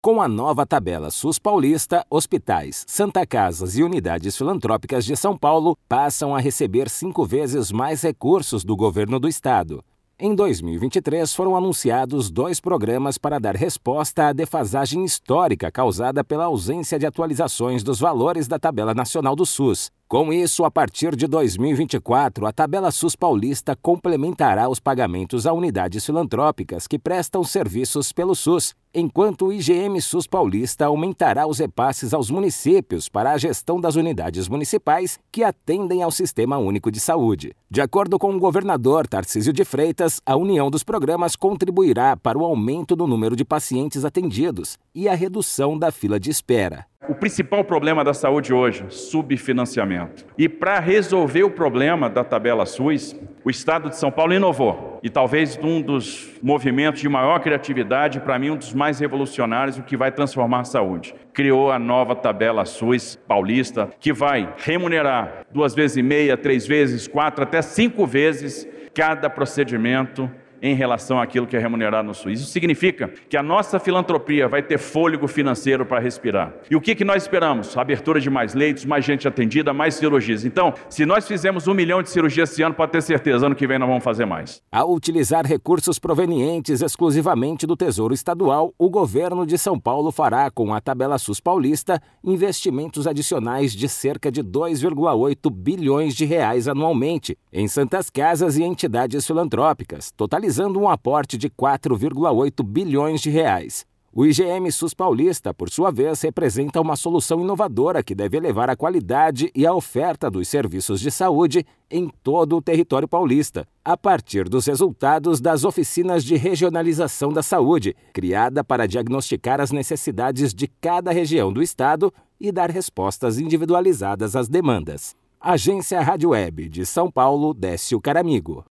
Com a nova tabela SUS paulista, hospitais, Santa Casas e unidades filantrópicas de São Paulo passam a receber cinco vezes mais recursos do governo do estado. Em 2023, foram anunciados dois programas para dar resposta à defasagem histórica causada pela ausência de atualizações dos valores da tabela nacional do SUS. Com isso, a partir de 2024, a tabela SUS paulista complementará os pagamentos a unidades filantrópicas que prestam serviços pelo SUS, enquanto o IGM SUS paulista aumentará os repasses aos municípios para a gestão das unidades municipais que atendem ao Sistema Único de Saúde. De acordo com o governador Tarcísio de Freitas, a união dos programas contribuirá para o aumento do número de pacientes atendidos e a redução da fila de espera. O principal problema da saúde hoje, subfinanciamento. E para resolver o problema da tabela SUS, o Estado de São Paulo inovou. E talvez um dos movimentos de maior criatividade, para mim um dos mais revolucionários, o que vai transformar a saúde. Criou a nova tabela SUS paulista, que vai remunerar duas vezes e meia, três vezes, quatro, até cinco vezes cada procedimento em relação àquilo que é remunerado no SUS. Isso significa que a nossa filantropia vai ter fôlego financeiro para respirar. E o que, que nós esperamos? abertura de mais leitos, mais gente atendida, mais cirurgias. Então, se nós fizemos um milhão de cirurgias esse ano, pode ter certeza, ano que vem nós vamos fazer mais. Ao utilizar recursos provenientes exclusivamente do Tesouro Estadual, o governo de São Paulo fará, com a tabela SUS paulista, investimentos adicionais de cerca de 2,8 bilhões de reais anualmente em santas casas e entidades filantrópicas, totalizando realizando um aporte de 4,8 bilhões de reais. O IGM SUS Paulista, por sua vez, representa uma solução inovadora que deve elevar a qualidade e a oferta dos serviços de saúde em todo o território paulista, a partir dos resultados das oficinas de regionalização da saúde, criada para diagnosticar as necessidades de cada região do estado e dar respostas individualizadas às demandas. Agência Rádio Web de São Paulo, Décio Caramigo.